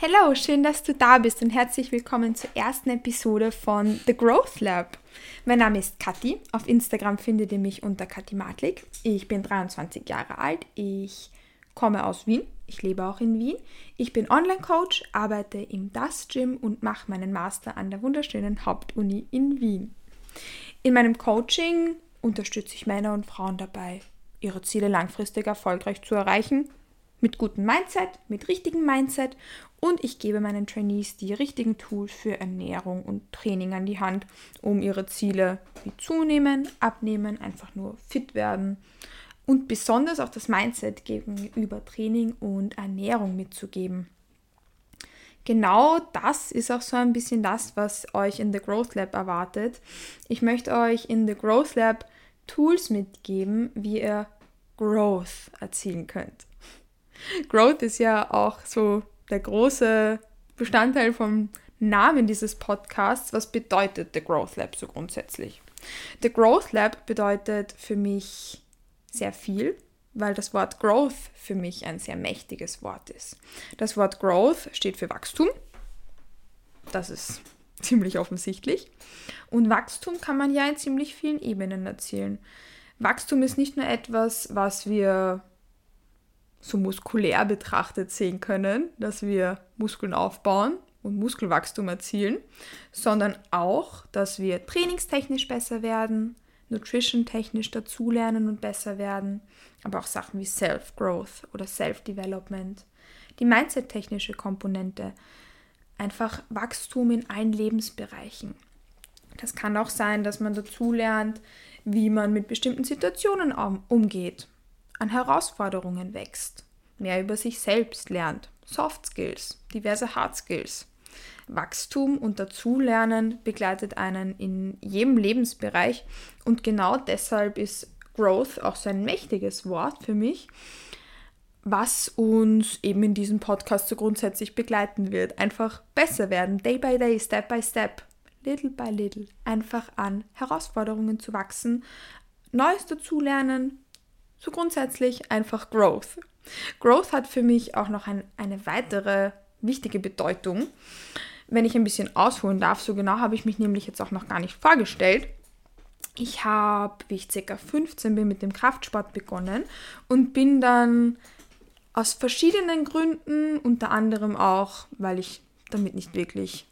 Hallo, schön, dass du da bist und herzlich willkommen zur ersten Episode von The Growth Lab. Mein Name ist Kathi. Auf Instagram findet ihr mich unter Kathi Matlik. Ich bin 23 Jahre alt. Ich komme aus Wien. Ich lebe auch in Wien. Ich bin Online-Coach, arbeite im Das Gym und mache meinen Master an der wunderschönen Hauptuni in Wien. In meinem Coaching unterstütze ich Männer und Frauen dabei, ihre Ziele langfristig erfolgreich zu erreichen mit gutem Mindset, mit richtigem Mindset und ich gebe meinen Trainees die richtigen Tools für Ernährung und Training an die Hand, um ihre Ziele wie zunehmen, abnehmen, einfach nur fit werden und besonders auch das Mindset gegenüber Training und Ernährung mitzugeben. Genau das ist auch so ein bisschen das, was euch in The Growth Lab erwartet. Ich möchte euch in The Growth Lab Tools mitgeben, wie ihr Growth erzielen könnt. Growth ist ja auch so der große Bestandteil vom Namen dieses Podcasts. Was bedeutet The Growth Lab so grundsätzlich? The Growth Lab bedeutet für mich sehr viel, weil das Wort Growth für mich ein sehr mächtiges Wort ist. Das Wort Growth steht für Wachstum. Das ist ziemlich offensichtlich. Und Wachstum kann man ja in ziemlich vielen Ebenen erzielen. Wachstum ist nicht nur etwas, was wir so muskulär betrachtet sehen können, dass wir Muskeln aufbauen und Muskelwachstum erzielen, sondern auch, dass wir trainingstechnisch besser werden, nutrition-technisch dazulernen und besser werden, aber auch Sachen wie Self-Growth oder Self-Development, die Mindset-technische Komponente, einfach Wachstum in allen Lebensbereichen. Das kann auch sein, dass man dazulernt, wie man mit bestimmten Situationen umgeht an Herausforderungen wächst, mehr über sich selbst lernt, Soft Skills, diverse Hard Skills. Wachstum und Dazulernen begleitet einen in jedem Lebensbereich und genau deshalb ist Growth auch so ein mächtiges Wort für mich, was uns eben in diesem Podcast so grundsätzlich begleiten wird. Einfach besser werden, day by day, step by step, little by little, einfach an Herausforderungen zu wachsen, Neues dazulernen, so grundsätzlich einfach Growth. Growth hat für mich auch noch ein, eine weitere wichtige Bedeutung. Wenn ich ein bisschen ausholen darf, so genau habe ich mich nämlich jetzt auch noch gar nicht vorgestellt. Ich habe, wie ich ca. 15 bin, mit dem Kraftsport begonnen und bin dann aus verschiedenen Gründen, unter anderem auch, weil ich damit nicht wirklich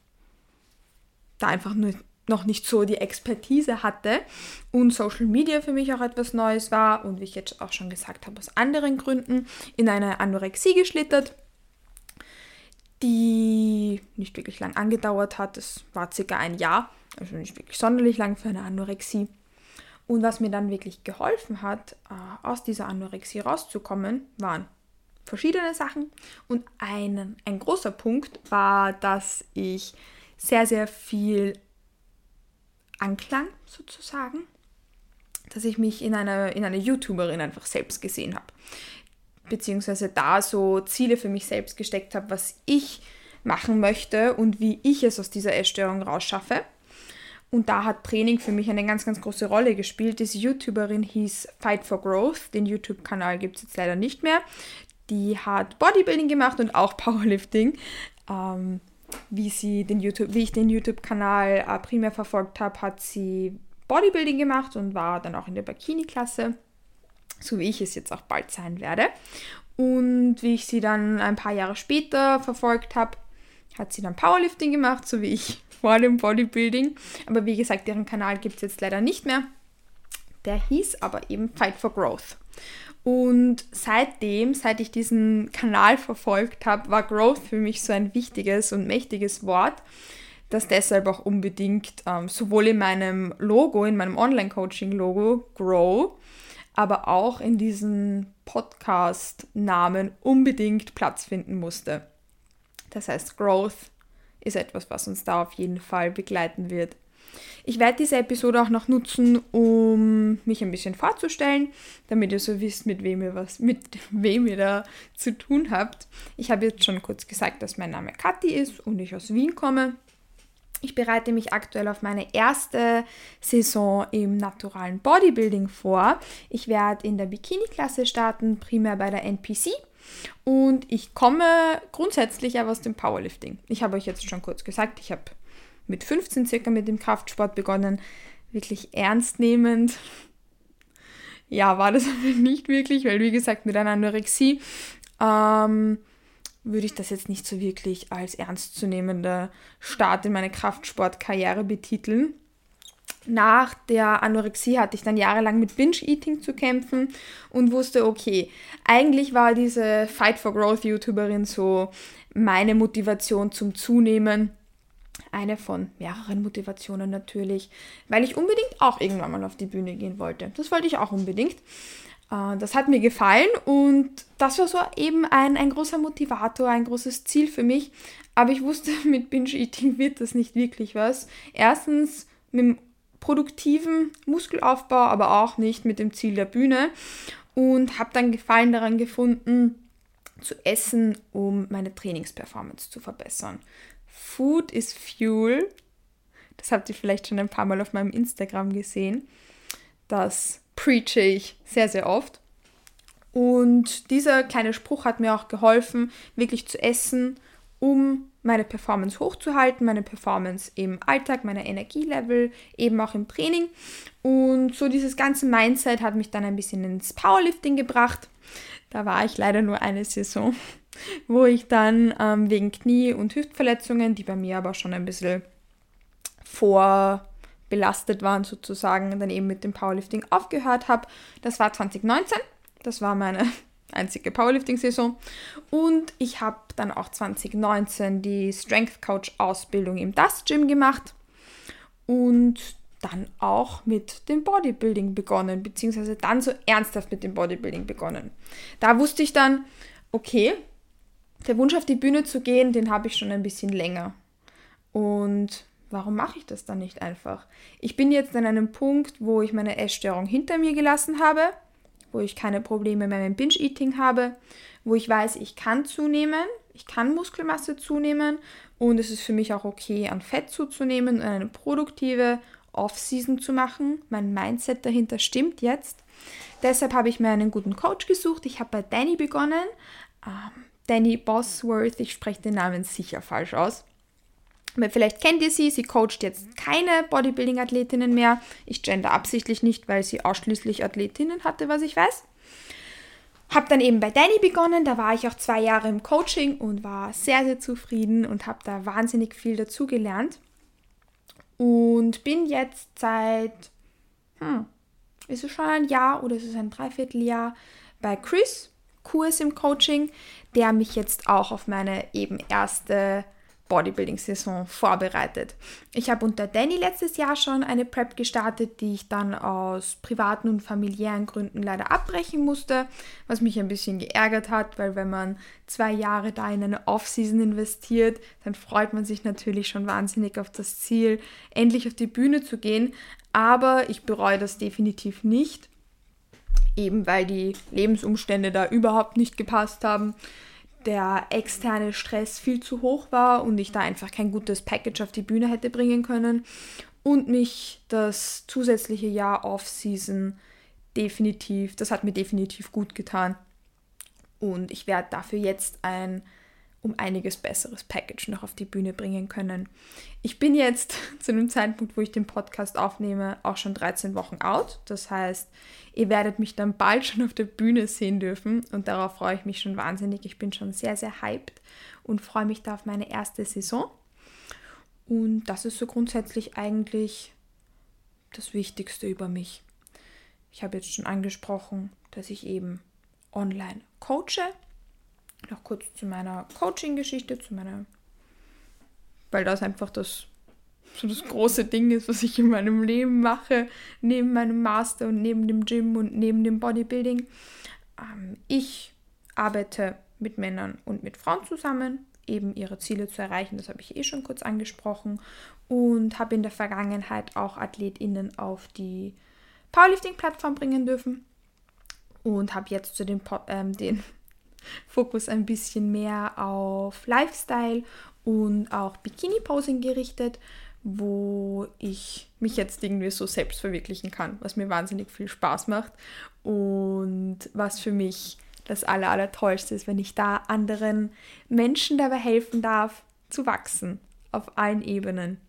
da einfach nur noch nicht so die Expertise hatte und Social Media für mich auch etwas Neues war und wie ich jetzt auch schon gesagt habe, aus anderen Gründen in eine Anorexie geschlittert, die nicht wirklich lang angedauert hat. Es war circa ein Jahr, also nicht wirklich sonderlich lang für eine Anorexie. Und was mir dann wirklich geholfen hat, äh, aus dieser Anorexie rauszukommen, waren verschiedene Sachen. Und ein, ein großer Punkt war, dass ich sehr, sehr viel Anklang sozusagen, dass ich mich in einer, in einer YouTuberin einfach selbst gesehen habe. Beziehungsweise da so Ziele für mich selbst gesteckt habe, was ich machen möchte und wie ich es aus dieser Essstörung rausschaffe. Und da hat Training für mich eine ganz, ganz große Rolle gespielt. Diese YouTuberin hieß Fight for Growth. Den YouTube-Kanal gibt es jetzt leider nicht mehr. Die hat Bodybuilding gemacht und auch Powerlifting. Ähm, wie sie den YouTube, wie ich den YouTube-Kanal äh, primär verfolgt habe, hat sie Bodybuilding gemacht und war dann auch in der Bikini-Klasse, so wie ich es jetzt auch bald sein werde. Und wie ich sie dann ein paar Jahre später verfolgt habe, hat sie dann Powerlifting gemacht, so wie ich vor dem Bodybuilding. Aber wie gesagt, deren Kanal gibt es jetzt leider nicht mehr. Der hieß aber eben Fight for Growth. Und seitdem, seit ich diesen Kanal verfolgt habe, war Growth für mich so ein wichtiges und mächtiges Wort, das deshalb auch unbedingt ähm, sowohl in meinem Logo, in meinem Online-Coaching-Logo Grow, aber auch in diesen Podcast-Namen unbedingt Platz finden musste. Das heißt, Growth ist etwas, was uns da auf jeden Fall begleiten wird. Ich werde diese Episode auch noch nutzen, um mich ein bisschen vorzustellen, damit ihr so wisst, mit wem ihr was, mit wem ihr da zu tun habt. Ich habe jetzt schon kurz gesagt, dass mein Name Kathi ist und ich aus Wien komme. Ich bereite mich aktuell auf meine erste Saison im naturalen Bodybuilding vor. Ich werde in der Bikini-Klasse starten, primär bei der NPC Und ich komme grundsätzlich aber aus dem Powerlifting. Ich habe euch jetzt schon kurz gesagt, ich habe mit 15 circa mit dem Kraftsport begonnen, wirklich ernst nehmend. Ja, war das aber nicht wirklich, weil wie gesagt, mit einer Anorexie ähm, würde ich das jetzt nicht so wirklich als ernstzunehmender Start in meine Kraftsportkarriere betiteln. Nach der Anorexie hatte ich dann jahrelang mit Binge-Eating zu kämpfen und wusste, okay, eigentlich war diese Fight for Growth-YouTuberin so meine Motivation zum Zunehmen. Eine von mehreren Motivationen natürlich, weil ich unbedingt auch irgendwann mal auf die Bühne gehen wollte. Das wollte ich auch unbedingt. Äh, das hat mir gefallen und das war so eben ein, ein großer Motivator, ein großes Ziel für mich. Aber ich wusste, mit Binge-Eating wird das nicht wirklich was. Erstens mit dem produktiven Muskelaufbau, aber auch nicht mit dem Ziel der Bühne. Und habe dann Gefallen daran gefunden, zu essen, um meine Trainingsperformance zu verbessern. Food is Fuel. Das habt ihr vielleicht schon ein paar Mal auf meinem Instagram gesehen. Das preache ich sehr, sehr oft. Und dieser kleine Spruch hat mir auch geholfen, wirklich zu essen, um meine Performance hochzuhalten, meine Performance im Alltag, meine Energielevel, eben auch im Training. Und so dieses ganze Mindset hat mich dann ein bisschen ins Powerlifting gebracht. Da war ich leider nur eine Saison, wo ich dann ähm, wegen Knie- und Hüftverletzungen, die bei mir aber schon ein bisschen vorbelastet waren sozusagen, dann eben mit dem Powerlifting aufgehört habe. Das war 2019. Das war meine einzige Powerlifting-Saison. Und ich habe dann auch 2019 die Strength Coach Ausbildung im Dust Gym gemacht und dann auch mit dem Bodybuilding begonnen, beziehungsweise dann so ernsthaft mit dem Bodybuilding begonnen. Da wusste ich dann, okay, der Wunsch auf die Bühne zu gehen, den habe ich schon ein bisschen länger. Und warum mache ich das dann nicht einfach? Ich bin jetzt an einem Punkt, wo ich meine Essstörung hinter mir gelassen habe wo ich keine Probleme mehr mit Binge-Eating habe, wo ich weiß, ich kann zunehmen, ich kann Muskelmasse zunehmen und es ist für mich auch okay, an Fett zuzunehmen und eine produktive Off-Season zu machen. Mein Mindset dahinter stimmt jetzt. Deshalb habe ich mir einen guten Coach gesucht. Ich habe bei Danny begonnen. Ähm, Danny Bosworth, ich spreche den Namen sicher falsch aus. Aber vielleicht kennt ihr sie, sie coacht jetzt keine Bodybuilding-Athletinnen mehr. Ich gender absichtlich nicht, weil sie ausschließlich Athletinnen hatte, was ich weiß. Hab dann eben bei Danny begonnen, da war ich auch zwei Jahre im Coaching und war sehr, sehr zufrieden und habe da wahnsinnig viel dazugelernt. Und bin jetzt seit, hm, ist es schon ein Jahr oder ist es ein Dreivierteljahr bei Chris, Kurs im Coaching, der mich jetzt auch auf meine eben erste Bodybuilding-Saison vorbereitet. Ich habe unter Danny letztes Jahr schon eine Prep gestartet, die ich dann aus privaten und familiären Gründen leider abbrechen musste, was mich ein bisschen geärgert hat, weil wenn man zwei Jahre da in eine Off-Season investiert, dann freut man sich natürlich schon wahnsinnig auf das Ziel, endlich auf die Bühne zu gehen. Aber ich bereue das definitiv nicht, eben weil die Lebensumstände da überhaupt nicht gepasst haben der externe Stress viel zu hoch war und ich da einfach kein gutes Package auf die Bühne hätte bringen können und mich das zusätzliche Jahr Off-Season definitiv, das hat mir definitiv gut getan. Und ich werde dafür jetzt ein um einiges besseres Package noch auf die Bühne bringen können. Ich bin jetzt zu dem Zeitpunkt, wo ich den Podcast aufnehme, auch schon 13 Wochen out. Das heißt, ihr werdet mich dann bald schon auf der Bühne sehen dürfen und darauf freue ich mich schon wahnsinnig. Ich bin schon sehr, sehr hyped und freue mich da auf meine erste Saison. Und das ist so grundsätzlich eigentlich das Wichtigste über mich. Ich habe jetzt schon angesprochen, dass ich eben online coache noch kurz zu meiner Coaching-Geschichte, zu meiner, weil das einfach das so das große Ding ist, was ich in meinem Leben mache, neben meinem Master und neben dem Gym und neben dem Bodybuilding. Ähm, ich arbeite mit Männern und mit Frauen zusammen, eben ihre Ziele zu erreichen. Das habe ich eh schon kurz angesprochen und habe in der Vergangenheit auch AthletInnen auf die Powerlifting-Plattform bringen dürfen und habe jetzt zu den, ähm, den Fokus ein bisschen mehr auf Lifestyle und auch Bikini-Posing gerichtet, wo ich mich jetzt irgendwie so selbst verwirklichen kann, was mir wahnsinnig viel Spaß macht und was für mich das Aller, Allertollste ist, wenn ich da anderen Menschen dabei helfen darf, zu wachsen. Auf allen Ebenen.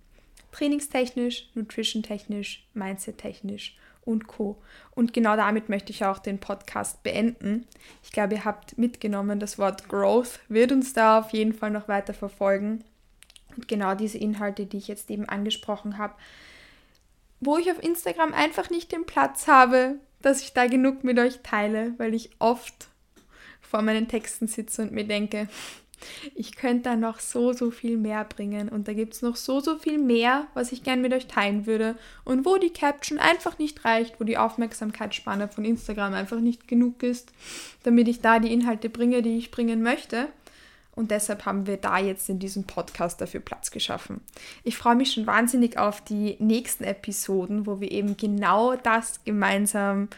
Trainingstechnisch, nutrition-technisch, mindset-technisch und Co. Und genau damit möchte ich auch den Podcast beenden. Ich glaube, ihr habt mitgenommen, das Wort Growth wird uns da auf jeden Fall noch weiter verfolgen. Und genau diese Inhalte, die ich jetzt eben angesprochen habe, wo ich auf Instagram einfach nicht den Platz habe, dass ich da genug mit euch teile, weil ich oft vor meinen Texten sitze und mir denke, ich könnte da noch so, so viel mehr bringen und da gibt es noch so, so viel mehr, was ich gern mit euch teilen würde und wo die Caption einfach nicht reicht, wo die Aufmerksamkeitsspanne von Instagram einfach nicht genug ist, damit ich da die Inhalte bringe, die ich bringen möchte. Und deshalb haben wir da jetzt in diesem Podcast dafür Platz geschaffen. Ich freue mich schon wahnsinnig auf die nächsten Episoden, wo wir eben genau das gemeinsam,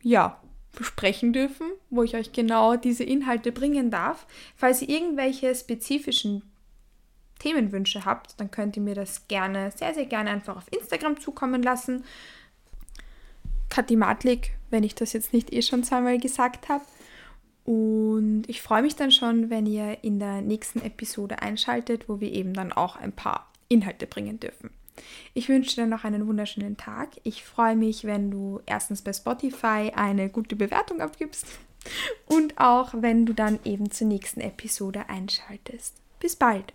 ja, besprechen dürfen, wo ich euch genau diese Inhalte bringen darf. Falls ihr irgendwelche spezifischen Themenwünsche habt, dann könnt ihr mir das gerne, sehr, sehr gerne einfach auf Instagram zukommen lassen. Kathi Matlik, wenn ich das jetzt nicht eh schon zweimal gesagt habe. Und ich freue mich dann schon, wenn ihr in der nächsten Episode einschaltet, wo wir eben dann auch ein paar Inhalte bringen dürfen. Ich wünsche dir noch einen wunderschönen Tag. Ich freue mich, wenn du erstens bei Spotify eine gute Bewertung abgibst und auch wenn du dann eben zur nächsten Episode einschaltest. Bis bald!